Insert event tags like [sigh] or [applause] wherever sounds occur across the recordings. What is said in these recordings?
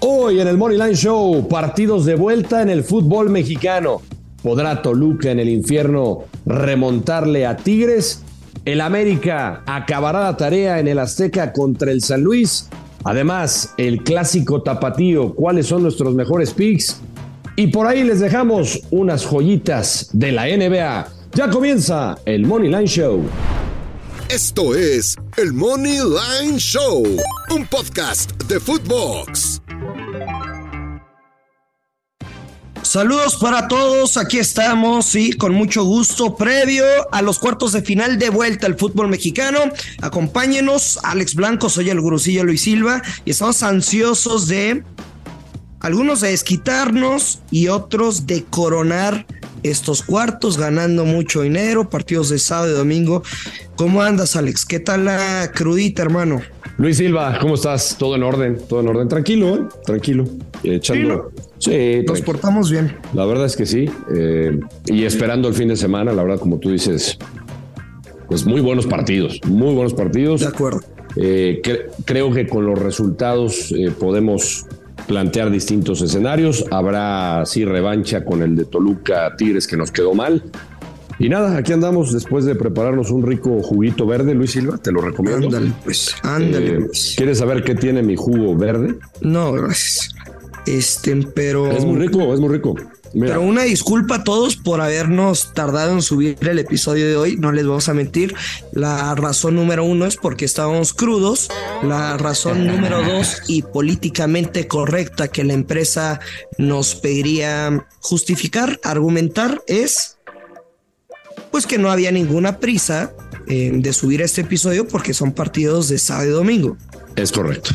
Hoy en el Moneyline Show, partidos de vuelta en el fútbol mexicano. ¿Podrá Toluca en el infierno remontarle a Tigres? El América acabará la tarea en el Azteca contra el San Luis. Además, el clásico tapatío, ¿cuáles son nuestros mejores picks? Y por ahí les dejamos unas joyitas de la NBA. Ya comienza el Moneyline Show. Esto es el Money Line Show, un podcast de Footbox. Saludos para todos, aquí estamos y con mucho gusto previo a los cuartos de final de vuelta al fútbol mexicano. Acompáñenos, Alex Blanco, soy el gurusillo Luis Silva y estamos ansiosos de algunos de desquitarnos y otros de coronar estos cuartos ganando mucho dinero, partidos de sábado y domingo. ¿Cómo andas, Alex? ¿Qué tal la crudita, hermano? Luis Silva, ¿cómo estás? Todo en orden, todo en orden. Tranquilo, ¿eh? Tranquilo. Echando. Sí, Nos tranquilo. portamos bien. La verdad es que sí. eh, y esperando el fin de semana, la verdad, como tú dices, pues muy buenos partidos, muy buenos partidos. De acuerdo. Eh, cre- creo que con los resultados eh, podemos plantear distintos escenarios. Habrá sí revancha con el de Toluca Tigres que nos quedó mal. Y nada, aquí andamos después de prepararnos un rico juguito verde, Luis Silva, te lo recomiendo. Ándale, pues, ándale, Eh, pues. ¿Quieres saber qué tiene mi jugo verde? No, gracias. Este, pero. Es muy rico, es muy rico. Mira, Pero una disculpa a todos por habernos tardado en subir el episodio de hoy, no les vamos a mentir. La razón número uno es porque estábamos crudos. La razón número dos y políticamente correcta que la empresa nos pediría justificar, argumentar es pues que no había ninguna prisa eh, de subir este episodio porque son partidos de sábado y domingo. es correcto,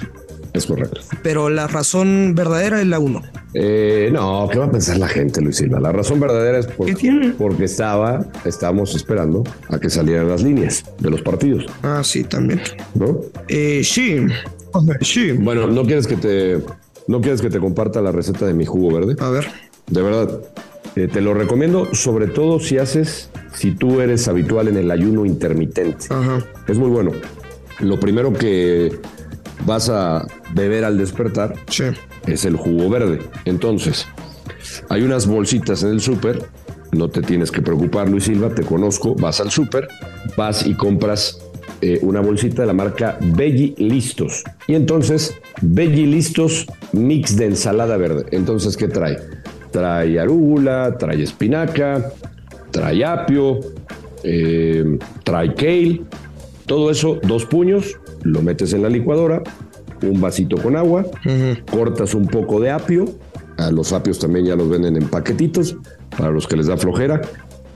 es correcto. Pero la razón verdadera es la uno. Eh, no, ¿qué va a pensar la gente, Luis Silva? La razón verdadera es porque estaba, estábamos esperando a que salieran las líneas de los partidos, Ah, sí, también. ¿no? Eh, sí, sí. Bueno, ¿no quieres que te, no quieres que te comparta la receta de mi jugo verde? A ver. De verdad, eh, te lo recomiendo, sobre todo si haces, si tú eres habitual en el ayuno intermitente. Ajá. Es muy bueno. Lo primero que vas a beber al despertar Sí. es el jugo verde. Entonces, hay unas bolsitas en el súper, no te tienes que preocupar, Luis Silva, te conozco, vas al súper, vas y compras eh, una bolsita de la marca Veggie Listos. Y entonces, Veggie Listos mix de ensalada verde. Entonces, ¿qué trae? Trae arúgula, trae espinaca, trae apio, eh, trae kale, todo eso, dos puños, lo metes en la licuadora, un vasito con agua, cortas un poco de apio, a los apios también ya los venden en paquetitos, para los que les da flojera,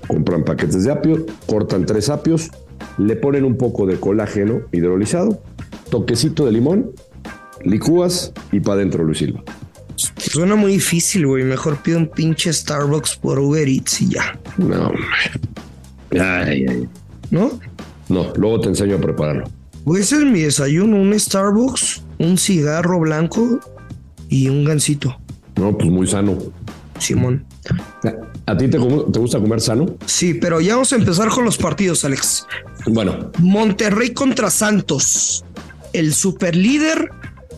compran paquetes de apio, cortan tres apios, le ponen un poco de colágeno hidrolizado, toquecito de limón, licúas y para adentro, Luis Silva. Suena muy difícil, güey. Mejor pido un pinche Starbucks por Uber Eats y ya. No. Ay, ay. ¿No? No, luego te enseño a prepararlo. Ese es mi desayuno. Un Starbucks, un cigarro blanco y un gansito. No, pues muy sano. Simón. ¿A ti te, te gusta comer sano? Sí, pero ya vamos a empezar con los partidos, Alex. Bueno, Monterrey contra Santos. El superlíder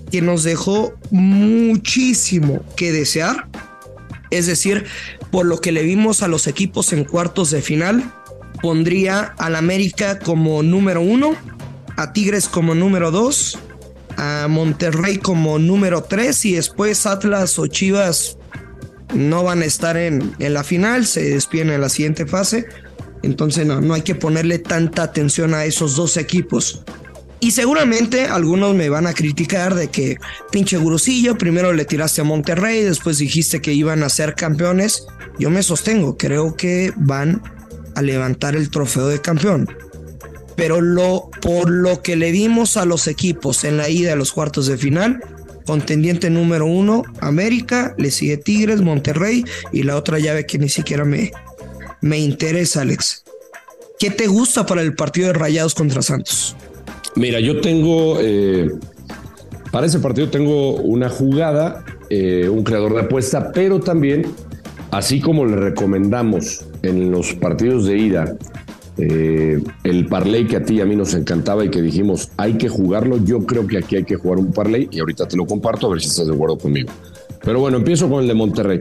que nos dejó muchísimo que desear. Es decir, por lo que le vimos a los equipos en cuartos de final, pondría al América como número uno, a Tigres como número dos, a Monterrey como número 3 y después Atlas o Chivas no van a estar en, en la final, se despiden en la siguiente fase. Entonces no, no hay que ponerle tanta atención a esos dos equipos. Y seguramente algunos me van a criticar de que pinche gurusillo, primero le tiraste a Monterrey, después dijiste que iban a ser campeones. Yo me sostengo, creo que van a levantar el trofeo de campeón. Pero lo, por lo que le dimos a los equipos en la ida a los cuartos de final, contendiente número uno, América, le sigue Tigres, Monterrey y la otra llave que ni siquiera me, me interesa, Alex. ¿Qué te gusta para el partido de Rayados contra Santos? Mira, yo tengo, eh, para ese partido tengo una jugada, eh, un creador de apuesta, pero también, así como le recomendamos en los partidos de ida, eh, el parlay que a ti y a mí nos encantaba y que dijimos hay que jugarlo, yo creo que aquí hay que jugar un parlay y ahorita te lo comparto a ver si estás de acuerdo conmigo. Pero bueno, empiezo con el de Monterrey.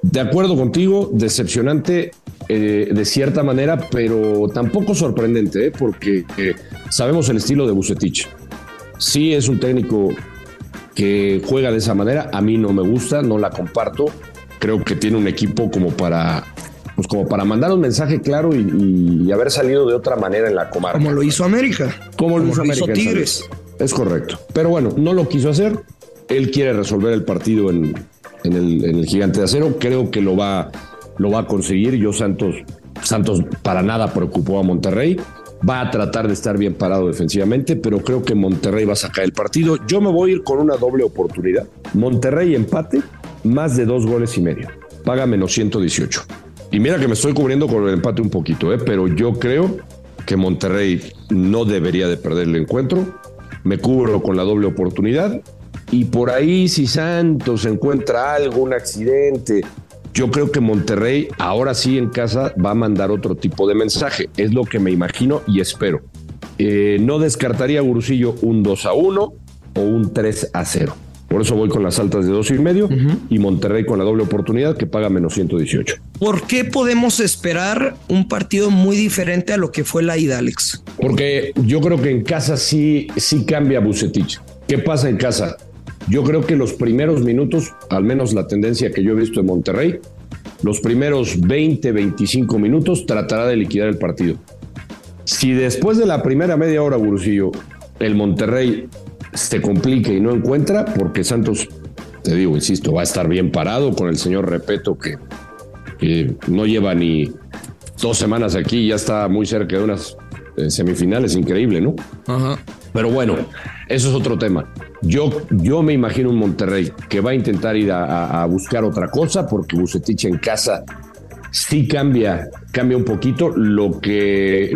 De acuerdo contigo, decepcionante eh, de cierta manera, pero tampoco sorprendente, ¿eh? porque eh, sabemos el estilo de Bucetich. Sí es un técnico que juega de esa manera, a mí no me gusta, no la comparto. Creo que tiene un equipo como para, pues como para mandar un mensaje claro y, y haber salido de otra manera en la comarca. Como lo hizo América. Como, lo hizo, América Tigres. Es correcto. Pero bueno, no lo quiso hacer. Él quiere resolver el partido en, en el, en el, gigante de acero. Creo que lo va, lo va a conseguir. Yo Santos, Santos para nada preocupó a Monterrey. Va a tratar de estar bien parado defensivamente, pero creo que Monterrey va a sacar el partido. Yo me voy a ir con una doble oportunidad. Monterrey empate, más de dos goles y medio. Paga menos 118. Y mira que me estoy cubriendo con el empate un poquito, ¿eh? pero yo creo que Monterrey no debería de perder el encuentro. Me cubro con la doble oportunidad y por ahí si Santos encuentra algo, un accidente, yo creo que Monterrey ahora sí en casa va a mandar otro tipo de mensaje. Es lo que me imagino y espero. Eh, no descartaría Gurusillo un 2 a 1 o un 3 a 0. Por eso voy con las altas de dos y medio uh -huh. y Monterrey con la doble oportunidad que paga menos 118. ¿Por qué podemos esperar un partido muy diferente a lo que fue la ida, Alex? Porque yo creo que en casa sí, sí cambia Bucetich. ¿Qué pasa en casa? Yo creo que los primeros minutos, al menos la tendencia que yo he visto en Monterrey, los primeros 20, 25 minutos tratará de liquidar el partido. Si después de la primera media hora, Gurusillo, el Monterrey se complica y no encuentra, porque Santos, te digo, insisto, va a estar bien parado con el señor Repeto, que, que no lleva ni dos semanas aquí ya está muy cerca de unas eh, semifinales, increíble, ¿no? Ajá. Pero bueno, eso es otro tema. Yo, yo me imagino un Monterrey que va a intentar ir a, a, a buscar otra cosa porque Bucetich en casa sí cambia, cambia un poquito. Lo que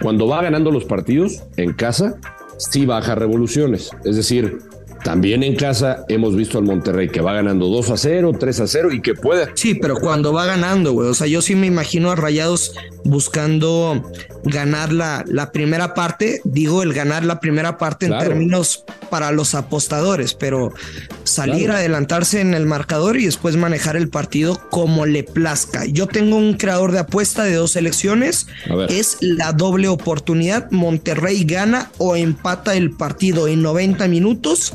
cuando va ganando los partidos en casa, sí baja revoluciones. Es decir, también en casa hemos visto al Monterrey que va ganando 2 a 0, 3 a 0 y que puede. Sí, pero cuando va ganando, güey. O sea, yo sí me imagino a Rayados buscando ganar la, la primera parte. Digo, el ganar la primera parte claro. en términos para los apostadores, pero salir claro. adelantarse en el marcador y después manejar el partido como le plazca. Yo tengo un creador de apuesta de dos elecciones. Es la doble oportunidad. Monterrey gana o empata el partido en 90 minutos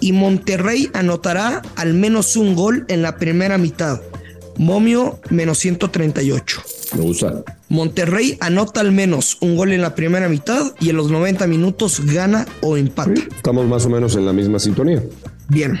y Monterrey anotará al menos un gol en la primera mitad. Momio menos 138. Me gusta. Monterrey anota al menos un gol en la primera mitad y en los 90 minutos gana o empata. Sí, estamos más o menos en la misma sintonía. Bien.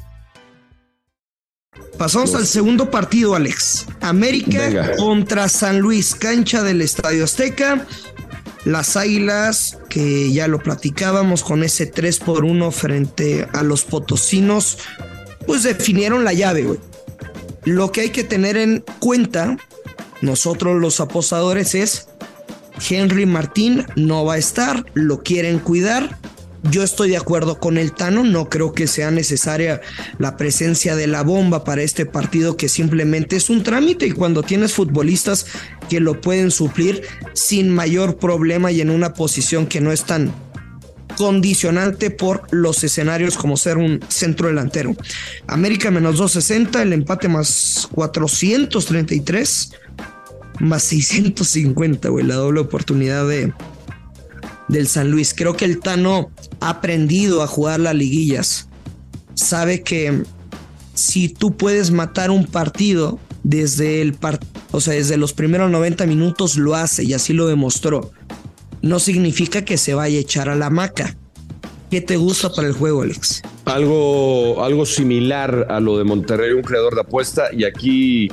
Pasamos al segundo partido, Alex. América Venga. contra San Luis, cancha del Estadio Azteca. Las Águilas, que ya lo platicábamos con ese 3 por 1 frente a los potosinos, pues definieron la llave, güey. Lo que hay que tener en cuenta, nosotros los apostadores, es Henry Martín no va a estar, lo quieren cuidar. Yo estoy de acuerdo con el Tano, no creo que sea necesaria la presencia de la bomba para este partido que simplemente es un trámite y cuando tienes futbolistas que lo pueden suplir sin mayor problema y en una posición que no es tan condicionante por los escenarios como ser un centro delantero. América menos 260, el empate más 433, más 650, güey, la doble oportunidad de, del San Luis. Creo que el Tano ha aprendido a jugar las liguillas. Sabe que si tú puedes matar un partido desde el par o sea, desde los primeros 90 minutos lo hace y así lo demostró. No significa que se vaya a echar a la maca. ¿Qué te gusta para el juego, Alex? Algo, algo similar a lo de Monterrey, un creador de apuesta, y aquí,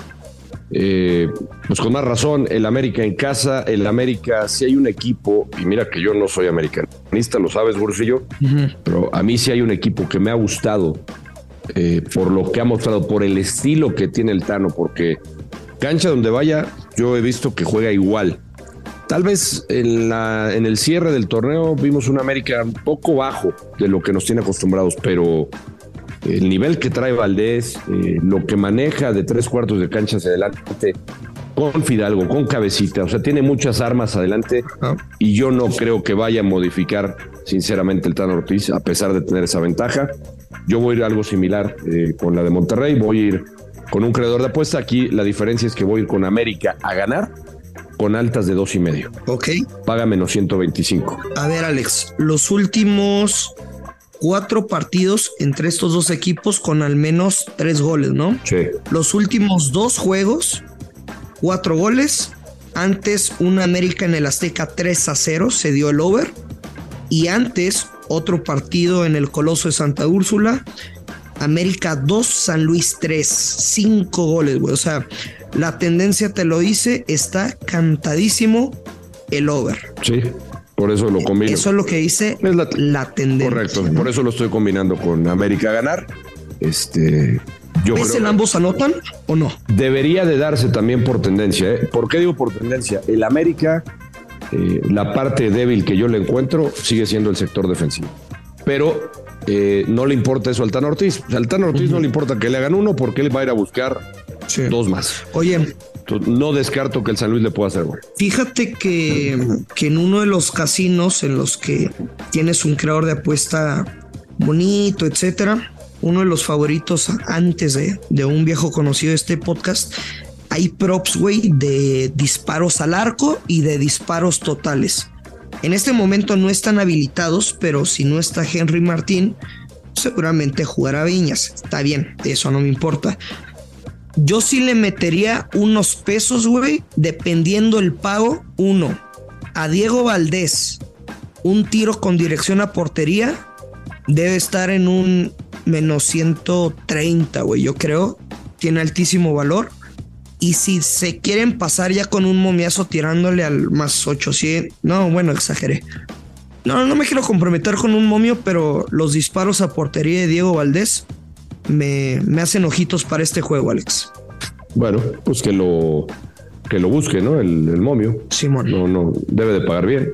eh, pues con más razón, el América en casa, el América, si hay un equipo, y mira que yo no soy americanista, lo sabes, Bursillo, pero a mí sí hay un equipo que me ha gustado eh, por lo que ha mostrado, por el estilo que tiene el Tano, porque cancha donde vaya, yo he visto que juega igual. Tal vez en, la, en el cierre del torneo vimos un América un poco bajo de lo que nos tiene acostumbrados, pero el nivel que trae Valdés, eh, lo que maneja de tres cuartos de cancha hacia adelante, con Fidalgo, con cabecita, o sea, tiene muchas armas adelante y yo no creo que vaya a modificar sinceramente el Tano Ortiz, a pesar de tener esa ventaja. Yo voy a ir a algo similar eh, con la de Monterrey, voy a ir con un creador de apuesta. Aquí la diferencia es que voy a ir con América a ganar con altas de dos y medio. Ok. Paga menos 125. A ver, Alex, los últimos cuatro partidos entre estos dos equipos con al menos tres goles, ¿no? Sí. Los últimos dos juegos, cuatro goles. Antes, un América en el Azteca 3 a 0, se dio el over. Y antes, otro partido en el Coloso de Santa Úrsula. América 2, San Luis 3. Cinco goles, güey. O sea, la tendencia te lo dice, está cantadísimo el over. Sí, por eso lo combino. Eso es lo que dice la, la tendencia. Correcto, por eso lo estoy combinando con América ganar. Este, yo ¿Ves creo el ambos anotan o no? debería de darse también por tendencia. ¿eh? ¿Por qué digo por tendencia? El América, eh, la parte débil que yo le encuentro sigue siendo el sector defensivo. Pero eh, no le importa eso al Tan Ortiz. Al Tan Ortiz no le importa que le hagan uno porque él va a ir a buscar dos más. Oye, no descarto que el San Luis le pueda hacer gol. Fíjate que, que en uno de los casinos en los que tienes un creador de apuesta bonito, etcétera, uno de los favoritos antes de, de un viejo conocido de este podcast, hay props, güey, de disparos al arco y de disparos totales. En este momento no están habilitados, pero si no está Henry Martín, seguramente jugará Viñas. Está bien, eso no me importa. Yo sí le metería unos pesos, güey, dependiendo el pago. Uno, a Diego Valdés, un tiro con dirección a portería debe estar en un menos 130, güey, yo creo. Tiene altísimo valor. Y si se quieren pasar ya con un momiazo tirándole al más 800, no, bueno, exageré. No, no me quiero comprometer con un momio, pero los disparos a portería de Diego Valdés me, me hacen ojitos para este juego, Alex. Bueno, pues que lo, que lo busque, ¿no? El, el momio. Simón. No, no, debe de pagar bien.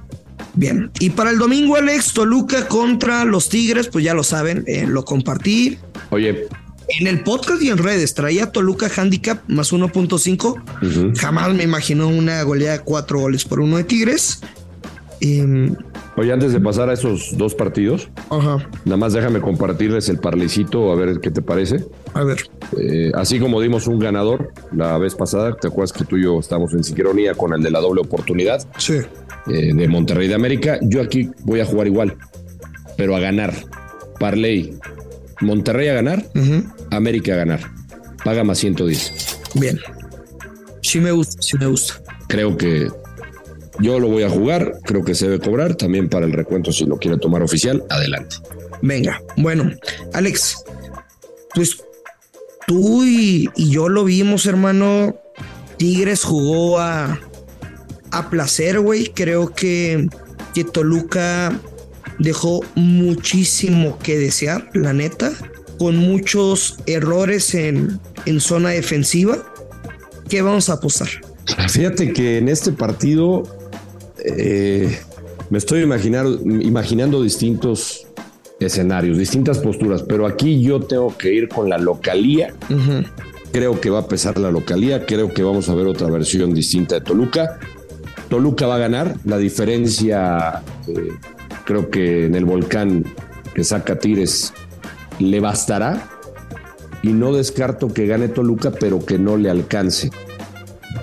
Bien, y para el domingo, Alex, Toluca contra los Tigres, pues ya lo saben, eh, lo compartí Oye, en el podcast y en redes. Traía Toluca Handicap más 1.5. Jamás me imaginó una goleada de cuatro goles por uno de Tigres. Em, oye, antes de pasar a esos dos partidos, ajá, nada más déjame compartirles el parlecito, a ver qué te parece. a ver. Eh, así como dimos un ganador la vez pasada, ¿te acuerdas que tú y yo estamos en sincronía con el de la doble oportunidad Sí. eh, de Monterrey de América? Yo aquí voy a jugar igual, pero a ganar. Parley, Monterrey a ganar, América a ganar. Paga más 110. Bien. Sí me gusta, sí me gusta. Creo que yo lo voy a jugar, creo que se debe cobrar también para el recuento si lo quiere tomar oficial, adelante. Venga, bueno, Alex, pues tú y, y yo lo vimos, hermano. Tigres jugó a, a placer, güey. Creo que, que Toluca dejó muchísimo que desear, la neta, con muchos errores en, en zona defensiva. ¿Qué vamos a apostar? Fíjate que en este partido eh, me estoy imaginar, imaginando distintos escenarios, distintas posturas, pero aquí yo tengo que ir con la localía. Creo que va a pesar la localía, creo que vamos a ver otra versión distinta de Toluca. Toluca va a ganar, la diferencia eh, creo que en el volcán que saca Tires le bastará y no descarto que gane Toluca, pero que no le alcance.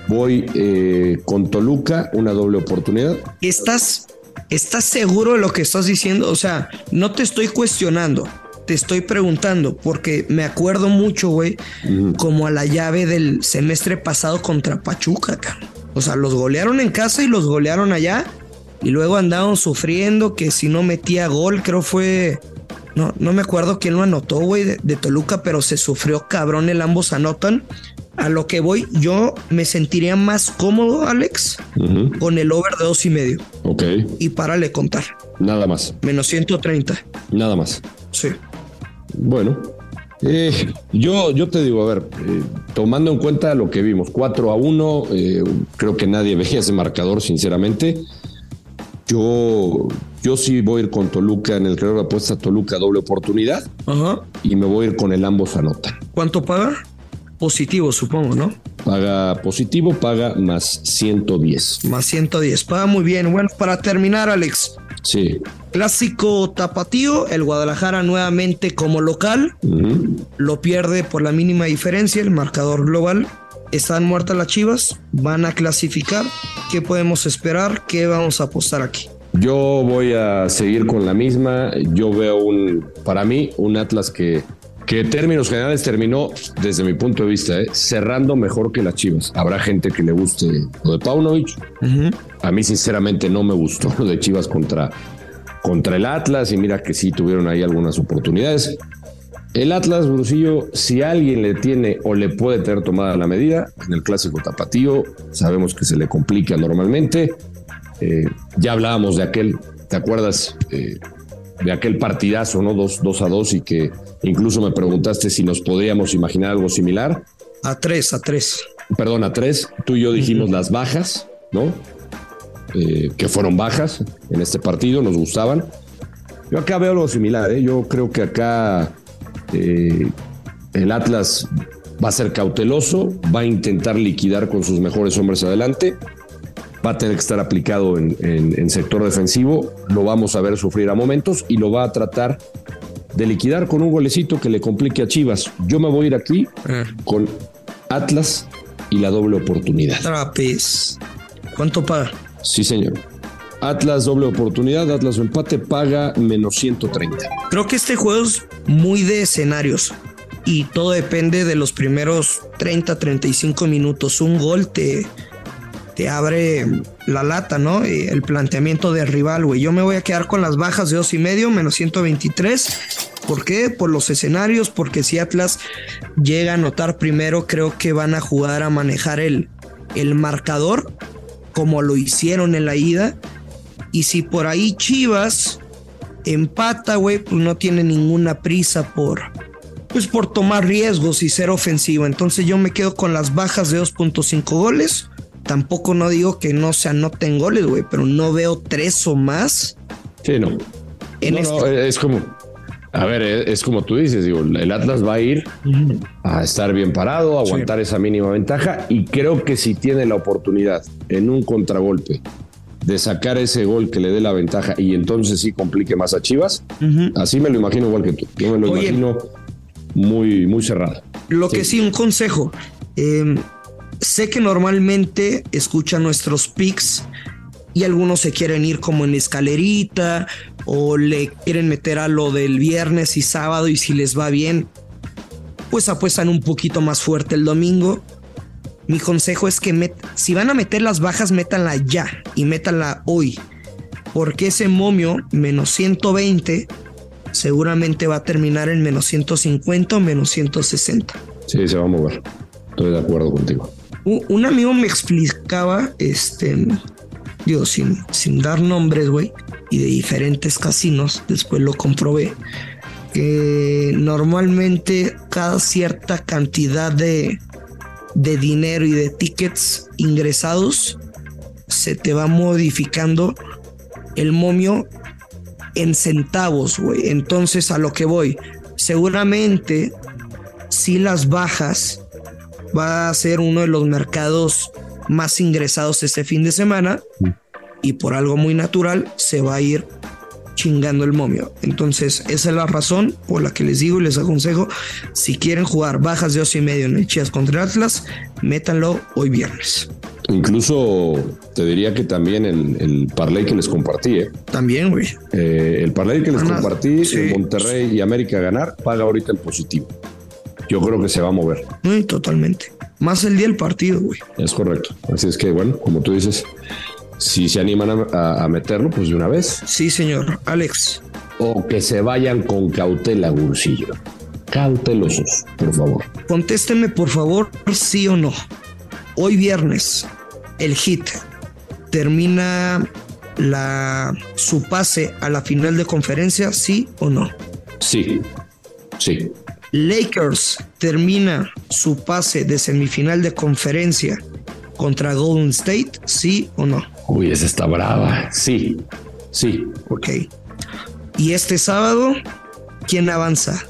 Voy eh, con Toluca, una doble oportunidad. ¿Estás, ¿Estás seguro de lo que estás diciendo? O sea, no te estoy cuestionando, te estoy preguntando, porque me acuerdo mucho, güey, como a la llave del semestre pasado contra Pachuca, cabrón. O sea, los golearon en casa y los golearon allá. Y luego andaban sufriendo que si no metía gol, creo fue. No, no me acuerdo quién lo anotó, güey, de, de Toluca, pero se sufrió cabrón el ambos anotan. A lo que voy, yo me sentiría más cómodo, Alex, con el over de dos y medio. Ok. Y párale contar. Nada más. Menos 130. Nada más. Sí. Bueno, eh, yo, yo te digo, a ver, eh, tomando en cuenta lo que vimos, 4 a 1, eh, creo que nadie [laughs] veía ese marcador, sinceramente. Yo, yo sí voy a ir con Toluca en el creador de apuesta Toluca doble oportunidad. Ajá. Y me voy a ir con el ambos anotan. ¿Cuánto paga? Positivo, supongo, ¿no? Paga positivo, paga más 110. Más 110. Paga muy bien. Bueno, para terminar, Alex. Sí. Clásico tapatío, el Guadalajara nuevamente como local. Lo pierde por la mínima diferencia, el marcador global. Están muertas las chivas, van a clasificar. ¿Qué podemos esperar? ¿Qué vamos a apostar aquí? Yo voy a seguir con la misma. Yo veo un, para mí, un Atlas que, que en términos generales terminó, desde mi punto de vista, ¿eh? cerrando mejor que las Chivas. Habrá gente que le guste lo de Paunovic. A mí, sinceramente, no me gustó lo de Chivas contra, contra el Atlas. Y mira que sí tuvieron ahí algunas oportunidades. El Atlas, Brusillo, si alguien le tiene o le puede tener tomada la medida, en el clásico tapatío, sabemos que se le complica normalmente. Eh, ya hablábamos de aquel, ¿te acuerdas? Eh, de aquel partidazo, ¿no? Dos, dos a dos y que incluso me preguntaste si nos podíamos imaginar algo similar. A tres, a tres. Perdón, a tres. Tú y yo dijimos las bajas, ¿no? Eh, que fueron bajas en este partido, nos gustaban. Yo acá veo algo similar, ¿eh? Yo creo que acá eh, el Atlas va a ser cauteloso, va a intentar liquidar con sus mejores hombres adelante, va a tener que estar aplicado en, en, en, sector defensivo, lo vamos a ver sufrir a momentos y lo va a tratar de liquidar con un golecito que le complique a Chivas. Yo me voy a ir aquí Eh. con Atlas y la doble oportunidad. Trapez. ¿Cuánto paga? Sí, señor. Atlas doble oportunidad, Atlas o empate paga menos 130. Creo que este juego es muy de escenarios y todo depende de los primeros 30, 35 minutos. Un gol te, te abre la lata, ¿no? El planteamiento del rival, güey. Yo me voy a quedar con las bajas de dos y medio, menos 123. ¿Por qué? Por los escenarios, porque si Atlas llega a anotar primero, creo que van a jugar a manejar el, el marcador como lo hicieron en la ida. Y si por ahí Chivas empata, güey, pues no tiene ninguna prisa por, pues por tomar riesgos y ser ofensivo. Entonces yo me quedo con las bajas de 2.5 goles. Tampoco no digo que no se anoten goles, güey, pero no veo tres o más. Sí, no. En no, este- no, es como, a ver, es, como tú dices, digo, el Atlas va a ir a estar bien parado, a aguantar esa mínima ventaja y creo que si tiene la oportunidad en un contragolpe de sacar ese gol que le dé la ventaja y entonces sí complique más a Chivas, así me lo imagino igual que tú. Yo me lo Oye. imagino muy, muy cerrado. Lo que sí, un consejo. Eh, sé que normalmente escuchan nuestros picks y algunos se quieren ir como en escalerita o le quieren meter a lo del viernes y sábado y si les va bien, pues apuestan un poquito más fuerte el domingo. Mi consejo es que met- si van a meter las bajas, métanla ya y métanla hoy. Porque ese momio, menos 120, seguramente va a terminar en menos 150 o menos 160. Sí, se va a mover. Estoy de acuerdo contigo. Un, amigo me explicaba, este, digo, sin, sin dar nombres, güey, y de diferentes casinos, después lo comprobé, que normalmente cada cierta cantidad de, de dinero y de tickets ingresados se te va modificando el momio en centavos, güey. Entonces a lo que voy, seguramente si las bajas va a ser uno de los mercados más ingresados este fin de semana y por algo muy natural se va a ir chingando el momio. Entonces, esa es la razón por la que les digo y les aconsejo, si quieren jugar bajas de ocho y medio en el Chivas contra Atlas, métanlo hoy viernes. Incluso te diría que también el, el parlay que les compartí, ¿eh? También, güey. Eh, el parlay que les Ganar. compartí, Sí. Monterrey y América ganar, paga ahorita en positivo. Yo creo que se va a mover. Sí, totalmente. Más el día del partido, güey. Es correcto. Así es que, bueno, como tú dices, si se animan a, meterlo, pues de una vez. Sí, señor. Alex. O que se vayan con cautela, Gursillo. Cautelosos, por favor. Contéstenme, por favor, sí o no. Hoy viernes, el Hit termina la, su pase a la final de conferencia, sí o no. Sí, sí. Lakers termina su pase de semifinal de conferencia contra Golden State, sí o no. Uy, esa está brava. Sí, sí. Ok. Y este sábado, ¿quién avanza?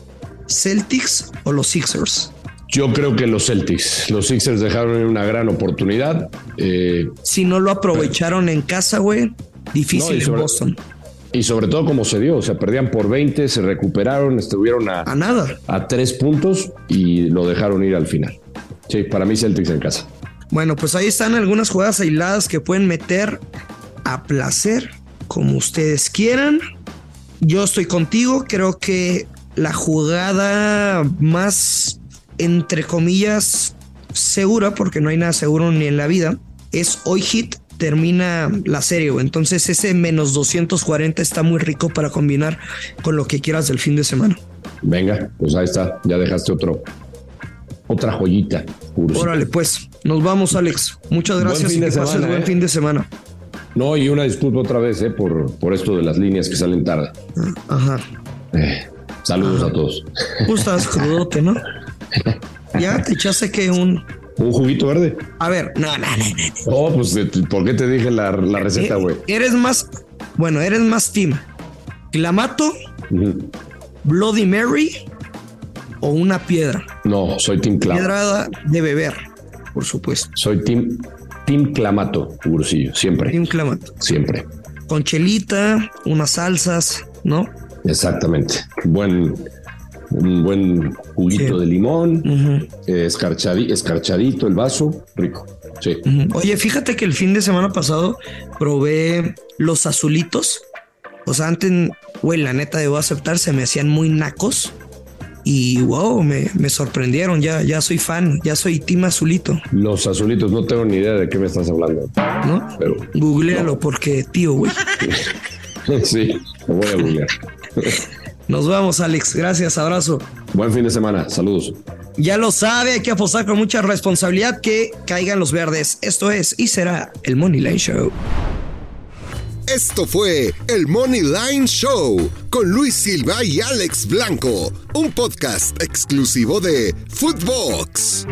¿Celtics o los Sixers? Yo creo que los Celtics, los Sixers dejaron una gran oportunidad. Eh, Si no lo aprovecharon en casa, güey, difícil No, en Boston. Y sobre todo como se dio, o sea, perdían por 20, se recuperaron, estuvieron a, A nada. a tres puntos y lo dejaron ir al final. Sí, para mí Celtics en casa. Bueno, pues ahí están algunas jugadas aisladas que pueden meter a placer, como ustedes quieran. Yo estoy contigo, creo que la jugada más, entre comillas, segura, porque no hay nada seguro ni en la vida, es hoy hit, termina la serie, güey. entonces ese menos 240 está muy rico para combinar con lo que quieras del fin de semana. Venga, pues ahí está, ya dejaste otro, otra joyita. Órale, pues, nos vamos, Alex. Muchas gracias y que pases buen eh. fin de semana. No, y una disculpa otra vez, eh, por, por esto de las líneas que salen tarde. Ajá. Eh, saludos a todos. Tú estás crudote, ¿no? [laughs] Ya te echaste que un. ¿Un juguito verde? A ver, no, no, no, no. Oh, pues, de- ¿por qué te dije la, la receta, Eh, güey? Eres más. Bueno, eres más team. Clamato. Bloody Mary o una piedra. No, soy Team Clamato. Piedra de beber, por supuesto. Soy Team, team Clamato, Ursillo, siempre. Team Clamato. Siempre. Con chelita, unas salsas, ¿no? Exactamente. Buen, un buen juguito Sí. de limón, eh, escarchadi- escarchadito el vaso, rico. Sí. Oye, fíjate que el fin de semana pasado probé los azulitos. O sea, antes, güey, la neta debo aceptar, se me hacían muy nacos. Y wow, me, me sorprendieron. Ya, ya soy fan, ya soy Team Azulito, Los azulitos, no tengo ni idea de qué me estás hablando. ¿no? Pero Googlealo porque, tío, güey. [laughs] sí, lo voy a googlear. [laughs] Nos vamos, Alex. Gracias, abrazo. Buen fin de semana. Saludos. Ya lo sabe, hay que apostar con mucha responsabilidad que caigan los verdes. Esto es y será el Money Line Show. Esto fue el Money Line Show con Luis Silva y Alex Blanco, un podcast exclusivo de Footbox.